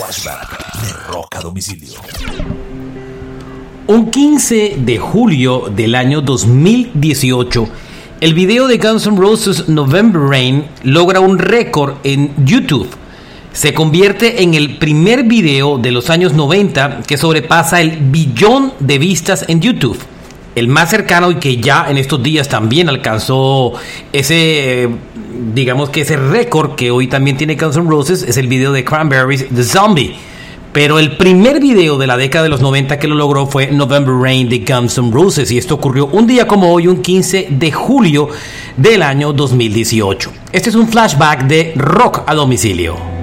A domicilio. Un 15 de julio del año 2018, el video de Guns N' Roses November Rain logra un récord en YouTube. Se convierte en el primer video de los años 90 que sobrepasa el billón de vistas en YouTube. El más cercano y que ya en estos días también alcanzó ese, digamos que ese récord que hoy también tiene Guns N' Roses es el video de Cranberries, The Zombie. Pero el primer video de la década de los 90 que lo logró fue November Rain de Guns N' Roses y esto ocurrió un día como hoy, un 15 de julio del año 2018. Este es un flashback de rock a domicilio.